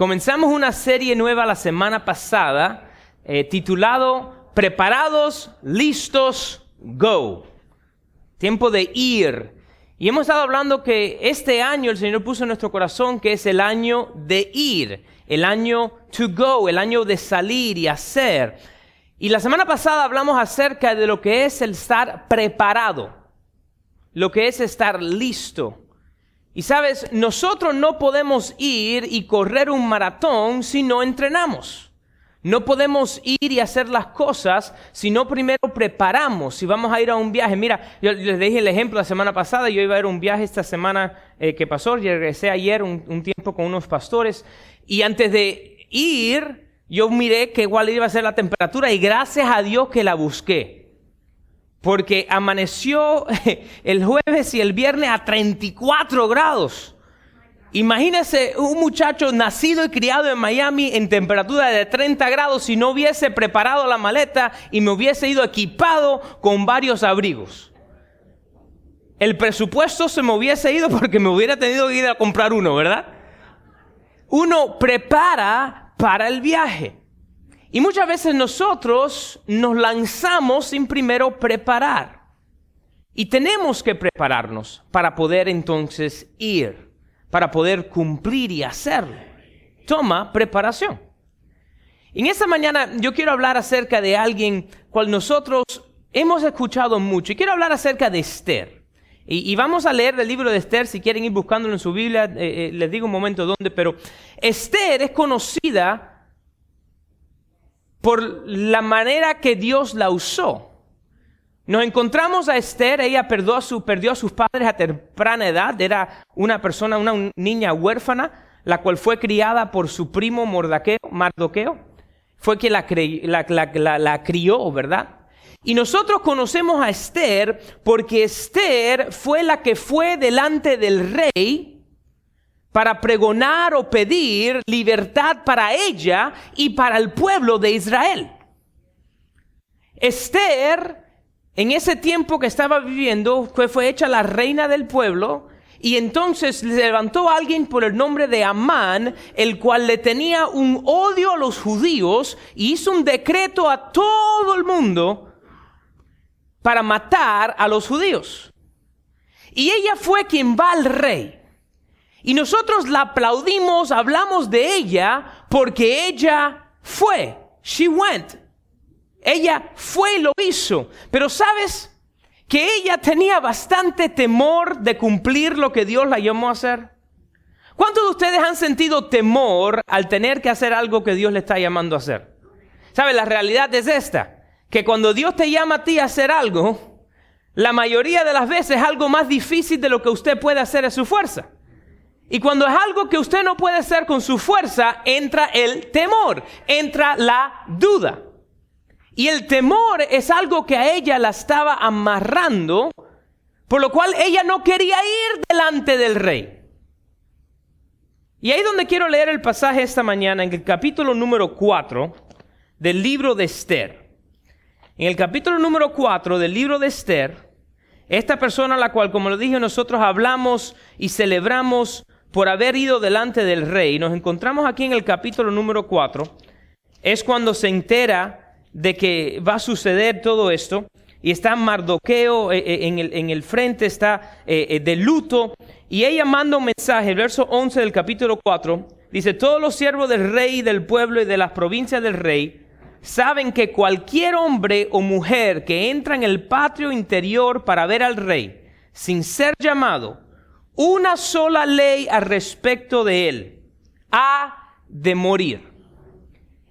Comenzamos una serie nueva la semana pasada eh, titulado Preparados, listos, go. Tiempo de ir. Y hemos estado hablando que este año el Señor puso en nuestro corazón que es el año de ir, el año to go, el año de salir y hacer. Y la semana pasada hablamos acerca de lo que es el estar preparado, lo que es estar listo. Y sabes, nosotros no podemos ir y correr un maratón si no entrenamos. No podemos ir y hacer las cosas si no primero preparamos, si vamos a ir a un viaje. Mira, yo les dije el ejemplo la semana pasada, yo iba a ir a un viaje esta semana eh, que pasó, y regresé ayer un, un tiempo con unos pastores y antes de ir, yo miré que igual iba a ser la temperatura y gracias a Dios que la busqué. Porque amaneció el jueves y el viernes a 34 grados. Imagínese un muchacho nacido y criado en Miami en temperatura de 30 grados si no hubiese preparado la maleta y me hubiese ido equipado con varios abrigos. El presupuesto se me hubiese ido porque me hubiera tenido que ir a comprar uno, ¿verdad? Uno prepara para el viaje. Y muchas veces nosotros nos lanzamos sin primero preparar. Y tenemos que prepararnos para poder entonces ir, para poder cumplir y hacerlo. Toma preparación. En esta mañana yo quiero hablar acerca de alguien cual nosotros hemos escuchado mucho. Y quiero hablar acerca de Esther. Y, vamos a leer el libro de Esther, si quieren ir buscándolo en su Biblia, eh, eh, les digo un momento dónde, pero Esther es conocida por la manera que Dios la usó. Nos encontramos a Esther, ella perdió a, sus padres a temprana edad, era una persona, una niña huérfana, la cual fue criada por su primo Mordaqueo, Mardoqueo, fue quien la, la, la crió, ¿verdad? Y nosotros conocemos a Esther porque Esther fue la que fue delante del rey para pregonar o pedir libertad para ella y para el pueblo de Israel. Esther, en ese tiempo que estaba viviendo, fue, hecha la reina del pueblo, y entonces levantó a alguien por el nombre de Amán, el cual le tenía un odio a los judíos, y hizo un decreto a todo el mundo para matar a los judíos. Y ella fue quien va al rey. Y nosotros la aplaudimos, hablamos de ella porque ella fue. She went. Ella fue y lo hizo. Pero sabes que ella tenía bastante temor de cumplir lo que Dios la llamó a hacer. ¿Cuántos de ustedes han sentido temor al tener que hacer algo que Dios le está llamando a hacer? ¿Sabes? La realidad es esta, que cuando Dios te llama a ti a hacer algo, la mayoría de las veces es algo más difícil de lo que usted puede hacer a su fuerza. Y cuando es algo que usted no puede hacer con su fuerza, entra el temor, entra la duda. Y el temor es algo que a ella la estaba amarrando, por lo cual ella no quería ir delante del rey. Y ahí donde quiero leer el pasaje esta mañana, en el capítulo número 4 del libro de Esther. En el capítulo número 4 del libro de Esther, esta persona a la cual, como lo dije, nosotros hablamos y celebramos por haber ido delante del rey, nos encontramos aquí en el capítulo número 4, es cuando se entera de que va a suceder todo esto, y está Mardoqueo eh, eh, en el, en el frente, está eh, de luto, y ella manda un mensaje, el verso 11 del capítulo 4, dice, todos los siervos del rey, del pueblo y de las provincias del rey, saben que cualquier hombre o mujer que entra en el patio interior para ver al rey, sin ser llamado, una sola ley al respecto de él. Ha de morir.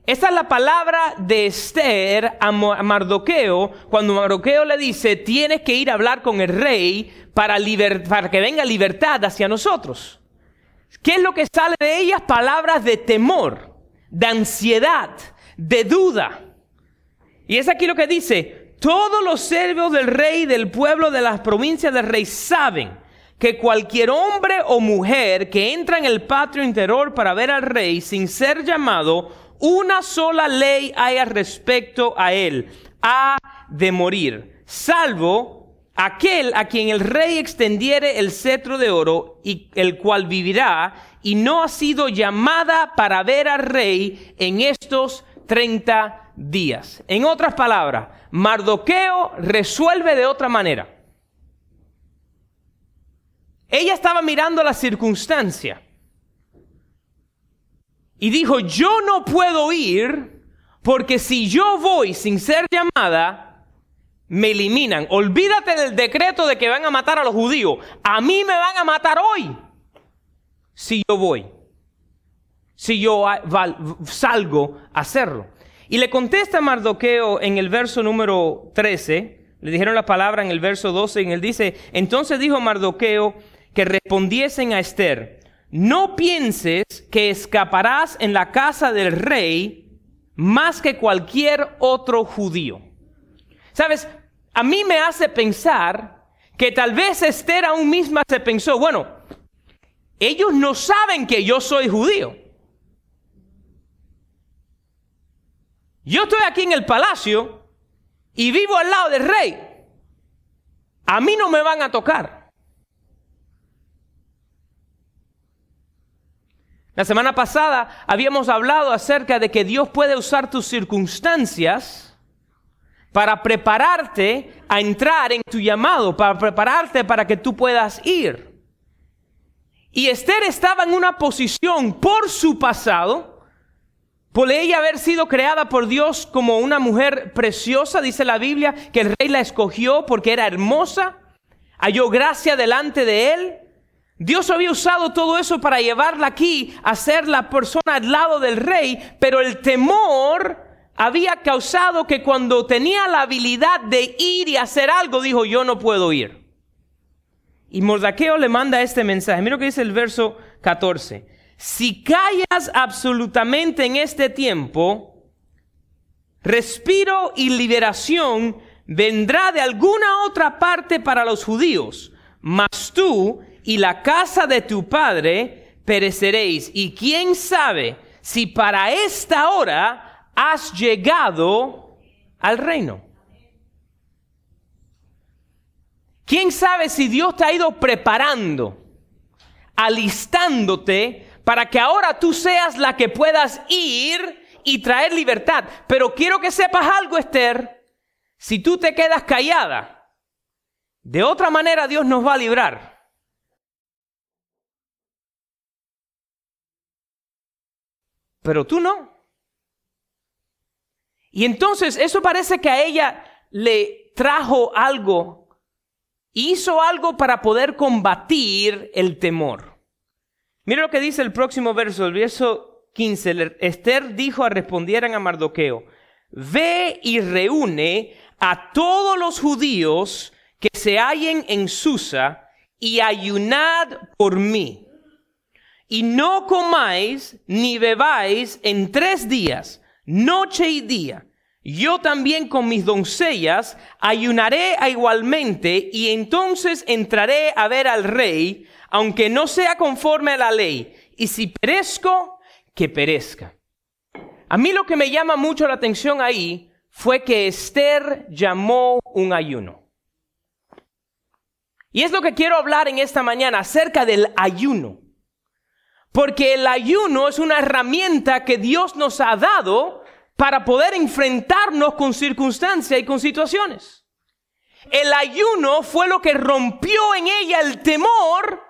Esta es la palabra de Esther a Mardoqueo, cuando Mardoqueo le dice, tienes que ir a hablar con el rey para, para que venga libertad hacia nosotros. ¿Qué es lo que sale de ellas? Palabras de temor, de ansiedad, de duda. Y es aquí lo que dice, todos los servos del rey, del pueblo, de las provincias del rey saben que cualquier hombre o mujer que entra en el patio interior para ver al rey sin ser llamado, una sola ley hay respecto a él, ha de morir, salvo aquel a quien el rey extendiere el cetro de oro y el cual vivirá y no ha sido llamada para ver al rey en estos 30 días. En otras palabras, Mardoqueo resuelve de otra manera. Ella estaba mirando la circunstancia y dijo, yo no puedo ir porque si yo voy sin ser llamada, me eliminan. Olvídate del decreto de que van a matar a los judíos. A mí me van a matar hoy si yo voy. Si yo salgo a hacerlo. Y le contesta Mardoqueo en el verso número 13. Le dijeron la palabra en el verso 12 y él dice, entonces dijo Mardoqueo que respondiesen a Esther, no pienses que escaparás en la casa del rey más que cualquier otro judío. Sabes, a mí me hace pensar que tal vez Esther aún misma se pensó, bueno, ellos no saben que yo soy judío. Yo estoy aquí en el palacio y vivo al lado del rey. A mí no me van a tocar. La semana pasada habíamos hablado acerca de que Dios puede usar tus circunstancias para prepararte a entrar en tu llamado, para prepararte para que tú puedas ir. Y Esther estaba en una posición por su pasado, por ella haber sido creada por Dios como una mujer preciosa, dice la Biblia, que el rey la escogió porque era hermosa, halló gracia delante de él. Dios había usado todo eso para llevarla aquí a ser la persona al lado del rey, pero el temor había causado que cuando tenía la habilidad de ir y hacer algo, dijo, yo no puedo ir. Y Mordaqueo le manda este mensaje. Mira lo que dice el verso 14. Si callas absolutamente en este tiempo, respiro y liberación vendrá de alguna otra parte para los judíos, mas tú y la casa de tu padre pereceréis. Y quién sabe si para esta hora has llegado al reino. ¿Quién sabe si Dios te ha ido preparando, alistándote para que ahora tú seas la que puedas ir y traer libertad? Pero quiero que sepas algo, Esther. Si tú te quedas callada, de otra manera Dios nos va a librar. Pero tú no. Y entonces eso parece que a ella le trajo algo, hizo algo para poder combatir el temor. Mira lo que dice el próximo verso, el verso 15. Esther dijo a respondieran a Mardoqueo, ve y reúne a todos los judíos que se hallen en Susa y ayunad por mí. Y no comáis ni bebáis en tres días noche y día. Yo también con mis doncellas ayunaré igualmente y entonces entraré a ver al rey, aunque no sea conforme a la ley. Y si perezco, que perezca. A mí lo que me llama mucho la atención ahí fue que Esther llamó un ayuno. Y es lo que quiero hablar en esta mañana acerca del ayuno. Porque el ayuno es una herramienta que Dios nos ha dado para poder enfrentarnos con circunstancias y con situaciones. El ayuno fue lo que rompió en ella el temor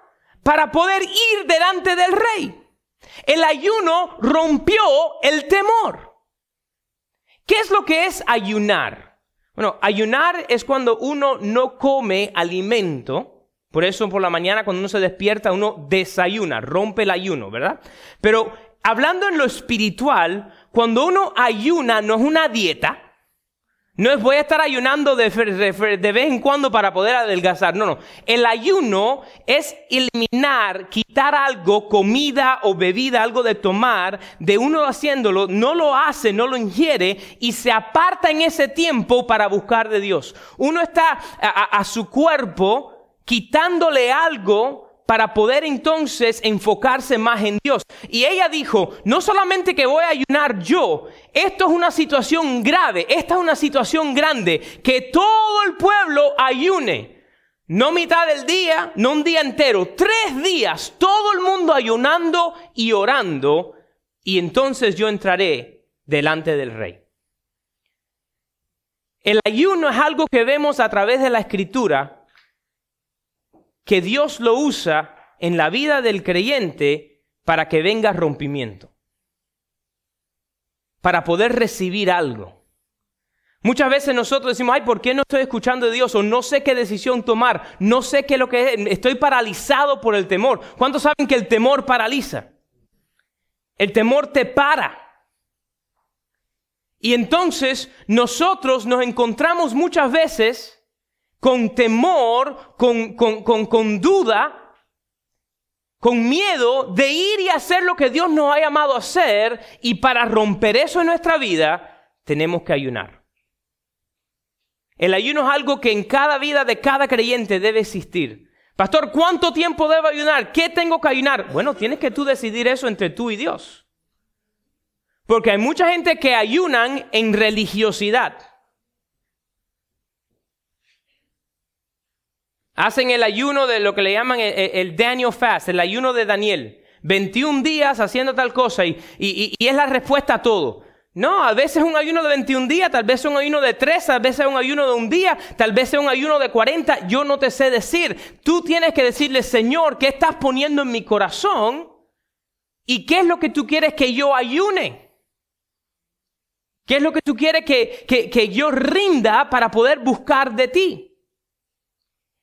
para poder ir delante del rey. El ayuno rompió el temor. ¿Qué es lo que es ayunar? Bueno, ayunar es cuando uno no come alimento por eso por la mañana cuando uno se despierta uno desayuna, rompe el ayuno, ¿verdad? Pero hablando en lo espiritual, cuando uno ayuna no es una dieta, no es voy a estar ayunando de, de, vez en cuando para poder adelgazar. No, no. El ayuno es eliminar, quitar algo, comida o bebida, algo de tomar, de uno haciéndolo, no lo hace, no lo ingiere y se aparta en ese tiempo para buscar de Dios. Uno está a su cuerpo quitándole algo para poder entonces enfocarse más en Dios. Y ella dijo, no solamente que voy a ayunar yo, esto es una situación grave, esta es una situación grande, que todo el pueblo ayune. No mitad del día, no un día entero, tres días, todo el mundo ayunando y orando, y entonces yo entraré delante del rey. El ayuno es algo que vemos a través de la escritura, que Dios lo usa en la vida del creyente para que venga rompimiento, para poder recibir algo. Muchas veces nosotros decimos, ay, ¿por qué no estoy escuchando de Dios? O no sé qué decisión tomar, no sé qué es lo que es, estoy paralizado por el temor. ¿Cuántos saben que el temor paraliza? El temor te para. Y entonces nosotros nos encontramos muchas veces con temor, con, con, con, con duda, con miedo de ir y hacer lo que Dios nos ha llamado a hacer. Y para romper eso en nuestra vida, tenemos que ayunar. El ayuno es algo que en cada vida de cada creyente debe existir. Pastor, ¿cuánto tiempo debo ayunar? ¿Qué tengo que ayunar? Bueno, tienes que tú decidir eso entre tú y Dios. Porque hay mucha gente que ayunan en religiosidad. Hacen el ayuno de lo que le llaman el, Daniel Fast, el ayuno de Daniel. 21 días haciendo tal cosa y, y es la respuesta a todo. No, a veces un ayuno de 21 días, tal vez un ayuno de 3, tal vez sea un ayuno de un día, tal vez un ayuno de 40, yo no te sé decir. Tú tienes que decirle, Señor, ¿qué estás poniendo en mi corazón? ¿Y qué es lo que tú quieres que yo ayune? ¿Qué es lo que tú quieres que, que, que yo rinda para poder buscar de ti?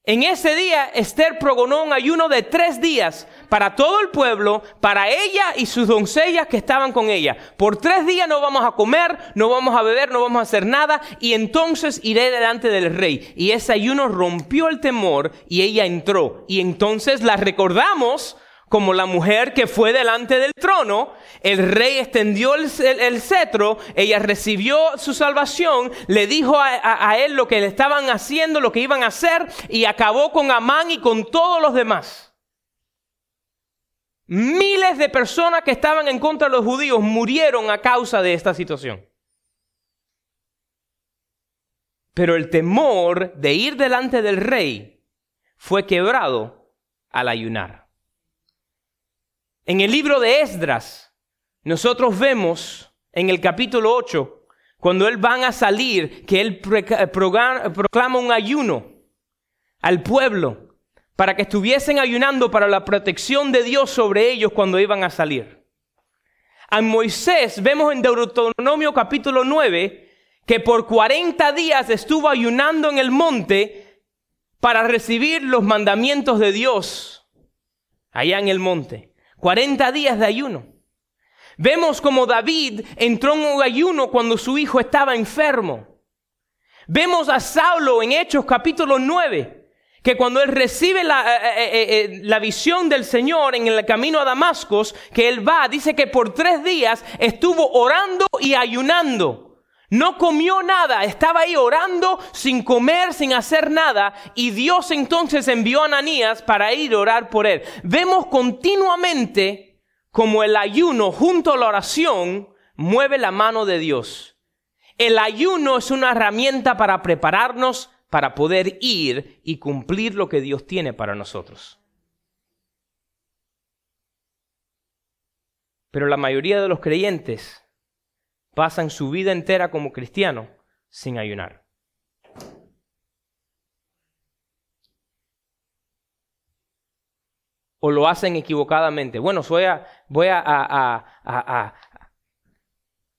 En ese día Esther progonó un ayuno de tres días para todo el pueblo, para ella y sus doncellas que estaban con ella. Por tres días no vamos a comer, no vamos a beber, no vamos a hacer nada y entonces iré delante del rey. Y ese ayuno rompió el temor y ella entró. Y entonces la recordamos como la mujer que fue delante del trono, el rey extendió el, cetro, ella recibió su salvación, le dijo a, él lo que le estaban haciendo, lo que iban a hacer, y acabó con Amán y con todos los demás. Miles de personas que estaban en contra de los judíos murieron a causa de esta situación. Pero el temor de ir delante del rey fue quebrado al ayunar. En el libro de Esdras, nosotros vemos en el capítulo 8, cuando él van a salir, que él proclama un ayuno al pueblo para que estuviesen ayunando para la protección de Dios sobre ellos cuando iban a salir. A Moisés vemos en Deuteronomio capítulo 9 que por 40 días estuvo ayunando en el monte para recibir los mandamientos de Dios allá en el monte. 40 días de ayuno. Vemos como David entró en un ayuno cuando su hijo estaba enfermo. Vemos a Saulo en Hechos capítulo 9, que cuando él recibe la, eh, eh, eh, la, visión del Señor en el camino a Damascus, que él va, dice que por tres días estuvo orando y ayunando. No comió nada, estaba ahí orando sin comer, sin hacer nada, y Dios entonces envió a Ananías para ir a orar por él. Vemos continuamente como el ayuno junto a la oración mueve la mano de Dios. El ayuno es una herramienta para prepararnos para poder ir y cumplir lo que Dios tiene para nosotros. Pero la mayoría de los creyentes pasan su vida entera como cristiano sin ayunar. O lo hacen equivocadamente. Bueno, voy a, voy a, a, a,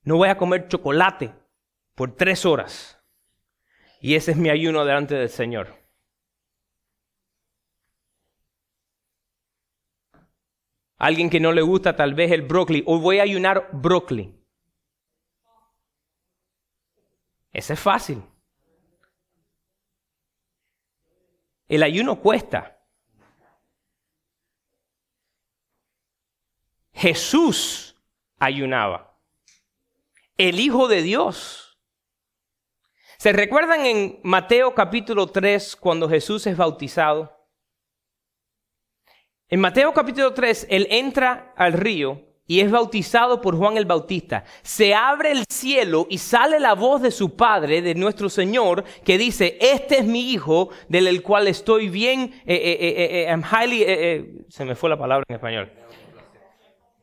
no voy a comer chocolate por tres horas. Y ese es mi ayuno delante del Señor. Alguien que no le gusta tal vez el brócoli, hoy voy a ayunar brócoli. Ese es fácil. El ayuno cuesta. Jesús ayunaba. El Hijo de Dios. ¿Se recuerdan en Mateo capítulo 3 cuando Jesús es bautizado? En Mateo capítulo 3, Él entra al río y es bautizado por Juan el Bautista, se abre el cielo y sale la voz de su Padre, de nuestro Señor, que dice, este es mi Hijo, del cual estoy bien, eh, eh, eh, highly, se me fue la palabra en español.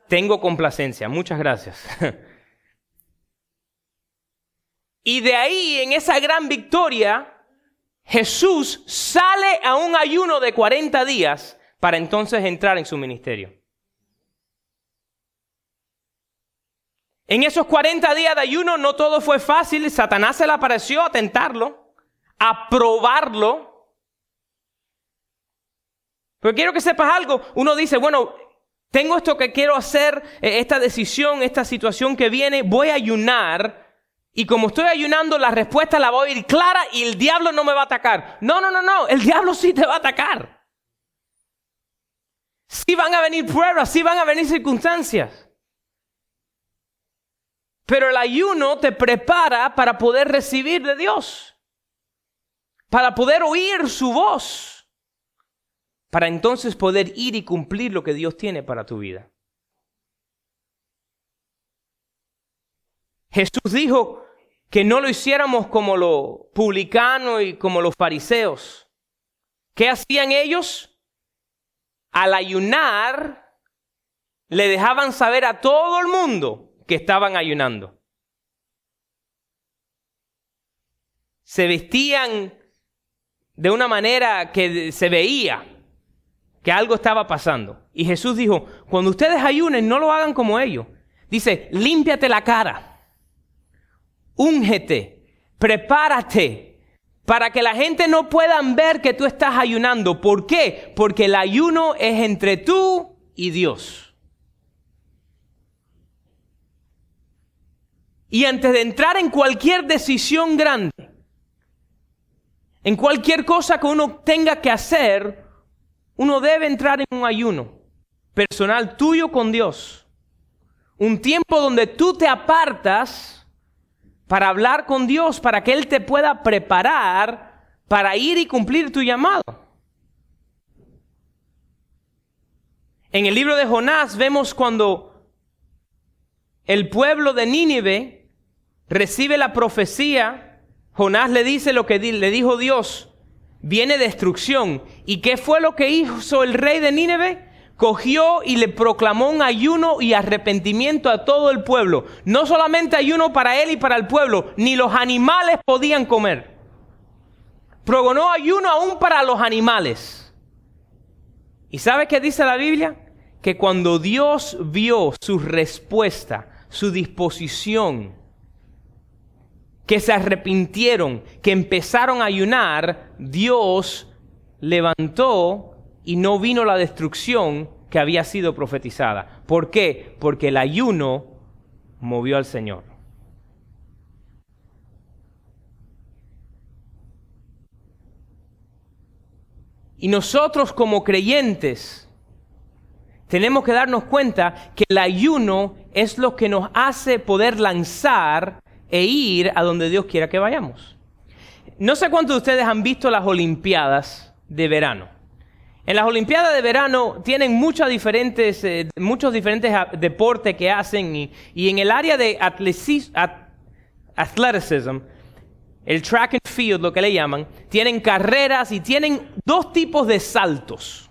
Tengo complacencia, muchas gracias. y de ahí, en esa gran victoria, Jesús sale a un ayuno de 40 días para entonces entrar en su ministerio. En esos 40 días de ayuno no todo fue fácil. Satanás se le apareció a tentarlo, a probarlo. Pero quiero que sepas algo. Uno dice, bueno, tengo esto que quiero hacer, eh, esta decisión, esta situación que viene, voy a ayunar. Y como estoy ayunando, la respuesta la voy a ir clara y el diablo no me va a atacar. No, no, no, no, el diablo sí te va a atacar. Sí van a venir pruebas, sí van a venir circunstancias. Pero el ayuno te prepara para poder recibir de Dios, para poder oír su voz, para entonces poder ir y cumplir lo que Dios tiene para tu vida. Jesús dijo que no lo hiciéramos como los publicanos y como los fariseos. ¿Qué hacían ellos? Al ayunar, le dejaban saber a todo el mundo que estaban ayunando. Se vestían de una manera que se veía que algo estaba pasando. Y Jesús dijo, cuando ustedes ayunen, no lo hagan como ellos. Dice, límpiate la cara, úngete, prepárate, para que la gente no puedan ver que tú estás ayunando. ¿Por qué? Porque el ayuno es entre tú y Dios. Y antes de entrar en cualquier decisión grande, en cualquier cosa que uno tenga que hacer, uno debe entrar en un ayuno personal tuyo con Dios. Un tiempo donde tú te apartas para hablar con Dios, para que Él te pueda preparar para ir y cumplir tu llamado. En el libro de Jonás vemos cuando el pueblo de Nínive recibe la profecía, Jonás le dice lo que le dijo Dios, viene destrucción. ¿Y qué fue lo que hizo el rey de Nínive? Cogió y le proclamó un ayuno y arrepentimiento a todo el pueblo. No solamente ayuno para él y para el pueblo, ni los animales podían comer. Progonó ayuno aún para los animales. ¿Y sabe qué dice la Biblia? Que cuando Dios vio su respuesta, su disposición, que se arrepintieron, que empezaron a ayunar, Dios levantó y no vino la destrucción que había sido profetizada. ¿Por qué? Porque el ayuno movió al Señor. Y nosotros como creyentes tenemos que darnos cuenta que el ayuno es lo que nos hace poder lanzar e ir a donde Dios quiera que vayamos. No sé cuántos de ustedes han visto las Olimpiadas de verano. En las Olimpiadas de verano tienen muchas diferentes, eh, muchos diferentes deportes que hacen y, en el área de athleticism, el track and field, lo que le llaman, tienen carreras y tienen dos tipos de saltos.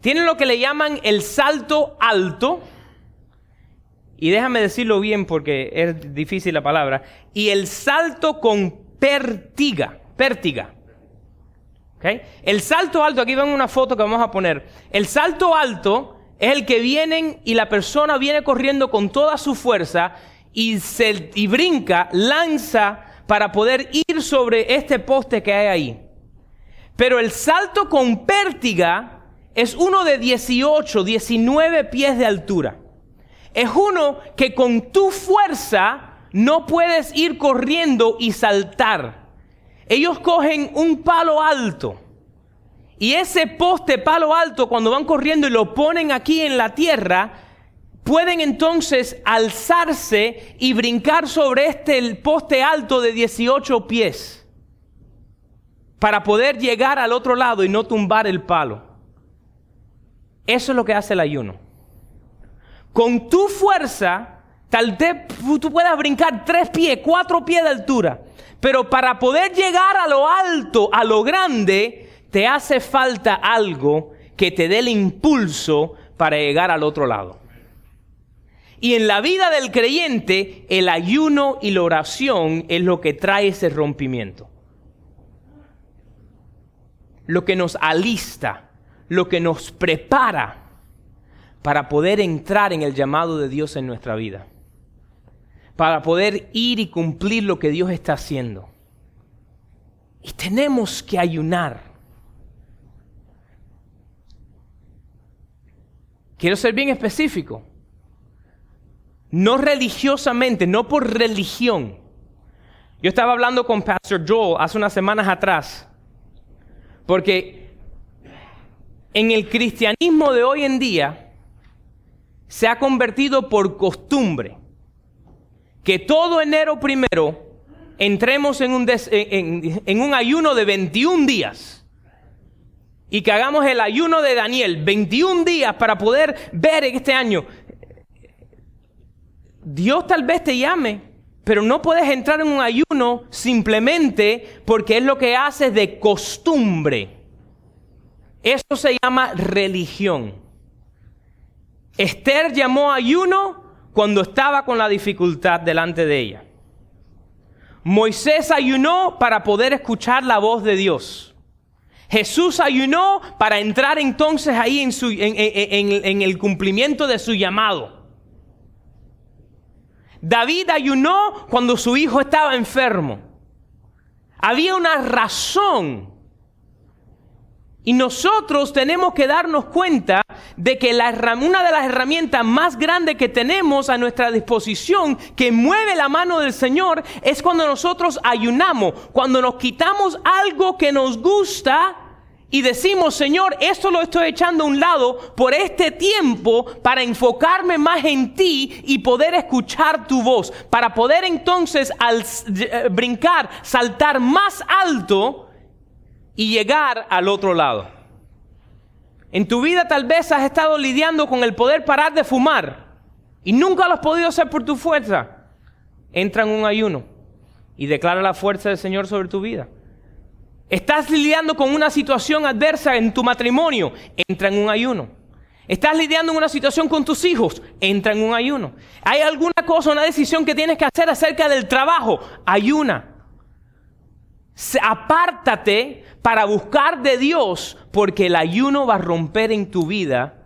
Tienen lo que le llaman el salto alto, y déjame decirlo bien porque es difícil la palabra, y el salto con pértiga, pértiga. El salto alto, aquí ven una foto que vamos a poner. El salto alto es el que vienen y la persona viene corriendo con toda su fuerza y, se, y brinca, lanza para poder ir sobre este poste que hay ahí. Pero el salto con pértiga es uno de 18, 19 pies de altura es uno que con tu fuerza no puedes ir corriendo y saltar. Ellos cogen un palo alto y ese poste palo alto cuando van corriendo y lo ponen aquí en la tierra, pueden entonces alzarse y brincar sobre este poste alto de 18 pies para poder llegar al otro lado y no tumbar el palo. Eso es lo que hace el ayuno. Con tu fuerza, tal vez tú puedas brincar tres pies, cuatro pies de altura. Pero para poder llegar a lo alto, a lo grande, te hace falta algo que te dé el impulso para llegar al otro lado. Y en la vida del creyente, el ayuno y la oración es lo que trae ese rompimiento. Lo que nos alista, lo que nos prepara para poder entrar en el llamado de Dios en nuestra vida. Para poder ir y cumplir lo que Dios está haciendo. Y tenemos que ayunar. Quiero ser bien específico. No religiosamente, no por religión. Yo estaba hablando con Pastor Joel hace unas semanas atrás. Porque en el cristianismo de hoy en día se ha convertido por costumbre que todo enero primero entremos en un, en, un ayuno de 21 días y que hagamos el ayuno de Daniel, 21 días para poder ver en este año. Dios tal vez te llame, pero no puedes entrar en un ayuno simplemente porque es lo que haces de costumbre. Eso se llama religión. Esther llamó ayuno cuando estaba con la dificultad delante de ella. Moisés ayunó para poder escuchar la voz de Dios. Jesús ayunó para entrar entonces ahí en, el cumplimiento de su llamado. David ayunó cuando su hijo estaba enfermo. Había una razón y nosotros tenemos que darnos cuenta de que la, una de las herramientas más grandes que tenemos a nuestra disposición, que mueve la mano del Señor, es cuando nosotros ayunamos, cuando nos quitamos algo que nos gusta y decimos, Señor, esto lo estoy echando a un lado por este tiempo para enfocarme más en ti y poder escuchar tu voz, para poder entonces al brincar, saltar más alto y llegar al otro lado. En tu vida tal vez has estado lidiando con el poder parar de fumar y nunca lo has podido hacer por tu fuerza. Entra en un ayuno y declara la fuerza del Señor sobre tu vida. Estás lidiando con una situación adversa en tu matrimonio, entra en un ayuno. Estás lidiando en una situación con tus hijos, entra en un ayuno. Hay alguna cosa, una decisión que tienes que hacer acerca del trabajo, ayuna. Apártate para buscar de Dios, porque el ayuno va a romper en tu vida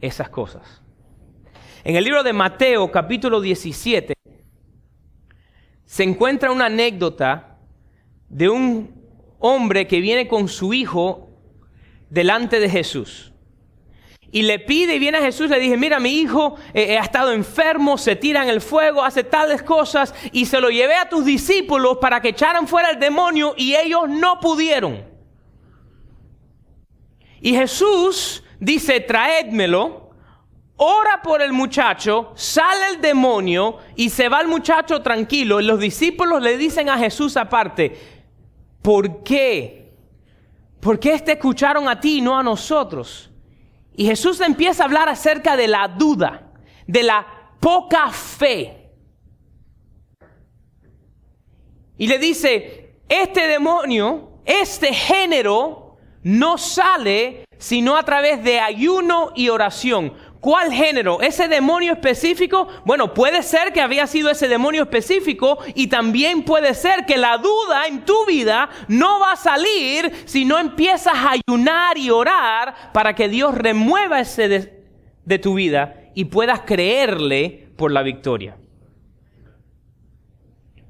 esas cosas. En el libro de Mateo capítulo 17 se encuentra una anécdota de un hombre que viene con su hijo delante de Jesús. Y le pide y viene a Jesús, le dije, mira, mi hijo eh, eh, ha estado enfermo, se tira en el fuego, hace tales cosas, y se lo llevé a tus discípulos para que echaran fuera el demonio y ellos no pudieron. Y Jesús dice, traédmelo, ora por el muchacho, sale el demonio y se va el muchacho tranquilo. Y los discípulos le dicen a Jesús aparte, ¿por qué? ¿Por qué te escucharon a ti y no a nosotros? Y Jesús empieza a hablar acerca de la duda, de la poca fe. Y le dice, este demonio, este género, no sale sino a través de ayuno y oración. ¿Cuál género? ¿Ese demonio específico? Bueno, puede ser que había sido ese demonio específico y también puede ser que la duda en tu vida no va a salir si no empiezas a ayunar y orar para que Dios remueva ese de, de tu vida y puedas creerle por la victoria.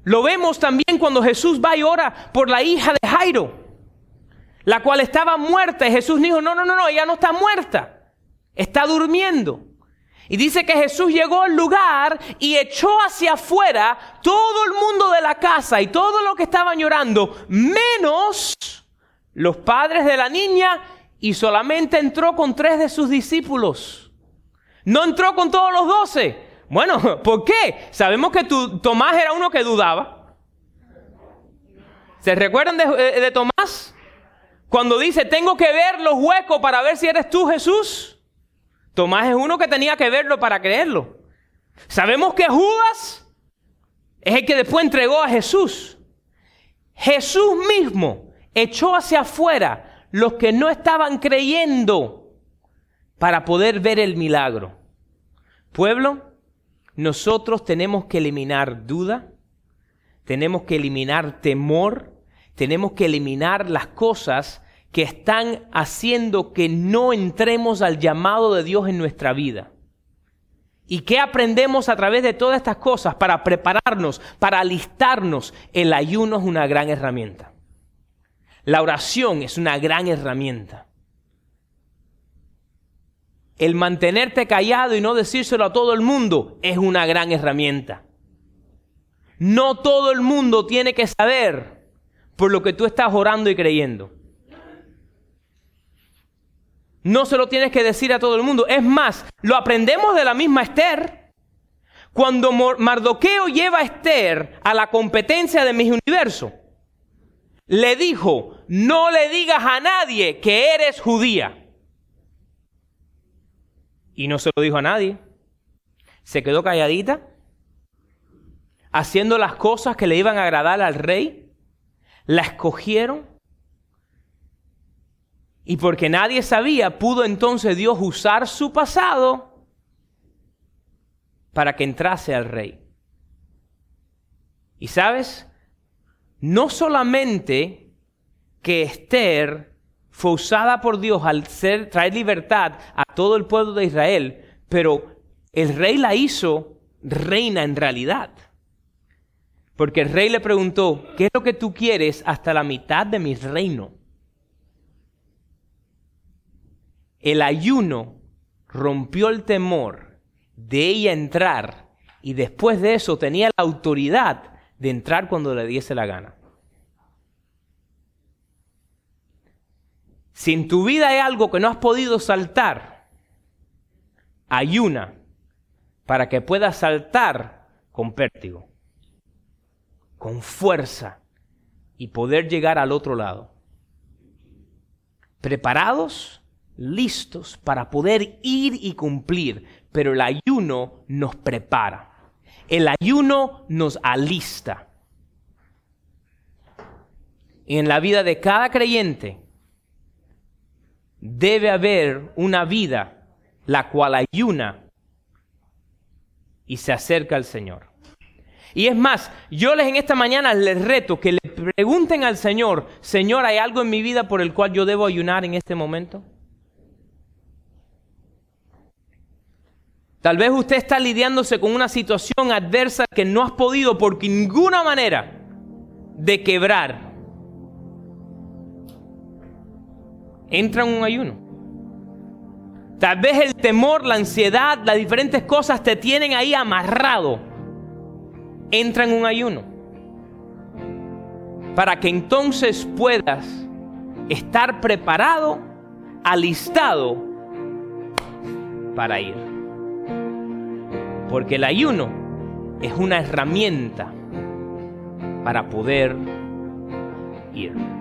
Lo vemos también cuando Jesús va y ora por la hija de Jairo, la cual estaba muerta y Jesús dijo, no, no, no, no, ella no está muerta está durmiendo. Y dice que Jesús llegó al lugar y echó hacia afuera todo el mundo de la casa y todo lo que estaban llorando, menos los padres de la niña y solamente entró con tres de sus discípulos. No entró con todos los doce. Bueno, ¿por qué? Sabemos que Tomás era uno que dudaba. ¿Se recuerdan eh, de Tomás? Cuando dice, tengo que ver los huecos para ver si eres tú Jesús. Tomás es uno que tenía que verlo para creerlo. Sabemos que Judas es el que después entregó a Jesús. Jesús mismo echó hacia afuera los que no estaban creyendo para poder ver el milagro. Pueblo, nosotros tenemos que eliminar duda, tenemos que eliminar temor, tenemos que eliminar las cosas que están haciendo que no entremos al llamado de Dios en nuestra vida. ¿Y qué aprendemos a través de todas estas cosas para prepararnos, para alistarnos? El ayuno es una gran herramienta. La oración es una gran herramienta. El mantenerte callado y no decírselo a todo el mundo es una gran herramienta. No todo el mundo tiene que saber por lo que tú estás orando y creyendo. No se lo tienes que decir a todo el mundo. Es más, lo aprendemos de la misma Esther. Cuando Mardoqueo lleva a Esther a la competencia de mis universo, le dijo, no le digas a nadie que eres judía. Y no se lo dijo a nadie. Se quedó calladita, haciendo las cosas que le iban a agradar al rey. La escogieron y porque nadie sabía, pudo entonces Dios usar su pasado para que entrase al rey. Y sabes, no solamente que Esther fue usada por Dios al ser, traer libertad a todo el pueblo de Israel, pero el rey la hizo reina en realidad. Porque el rey le preguntó, ¿qué es lo que tú quieres hasta la mitad de mi reino? El ayuno rompió el temor de ella entrar y después de eso tenía la autoridad de entrar cuando le diese la gana. Si en tu vida hay algo que no has podido saltar, ayuna para que puedas saltar con pértigo, con fuerza y poder llegar al otro lado. ¿Preparados? Listos para poder ir y cumplir, pero el ayuno nos prepara. El ayuno nos alista. Y en la vida de cada creyente debe haber una vida la cual ayuna y se acerca al Señor. Y es más, yo les en esta mañana les reto que le pregunten al Señor, Señor, ¿hay algo en mi vida por el cual yo debo ayunar en este momento? Tal vez usted está lidiándose con una situación adversa que no has podido por ninguna manera de quebrar. Entra en un ayuno. Tal vez el temor, la ansiedad, las diferentes cosas te tienen ahí amarrado. Entra en un ayuno. Para que entonces puedas estar preparado, alistado para ir. Porque el ayuno es una herramienta para poder ir.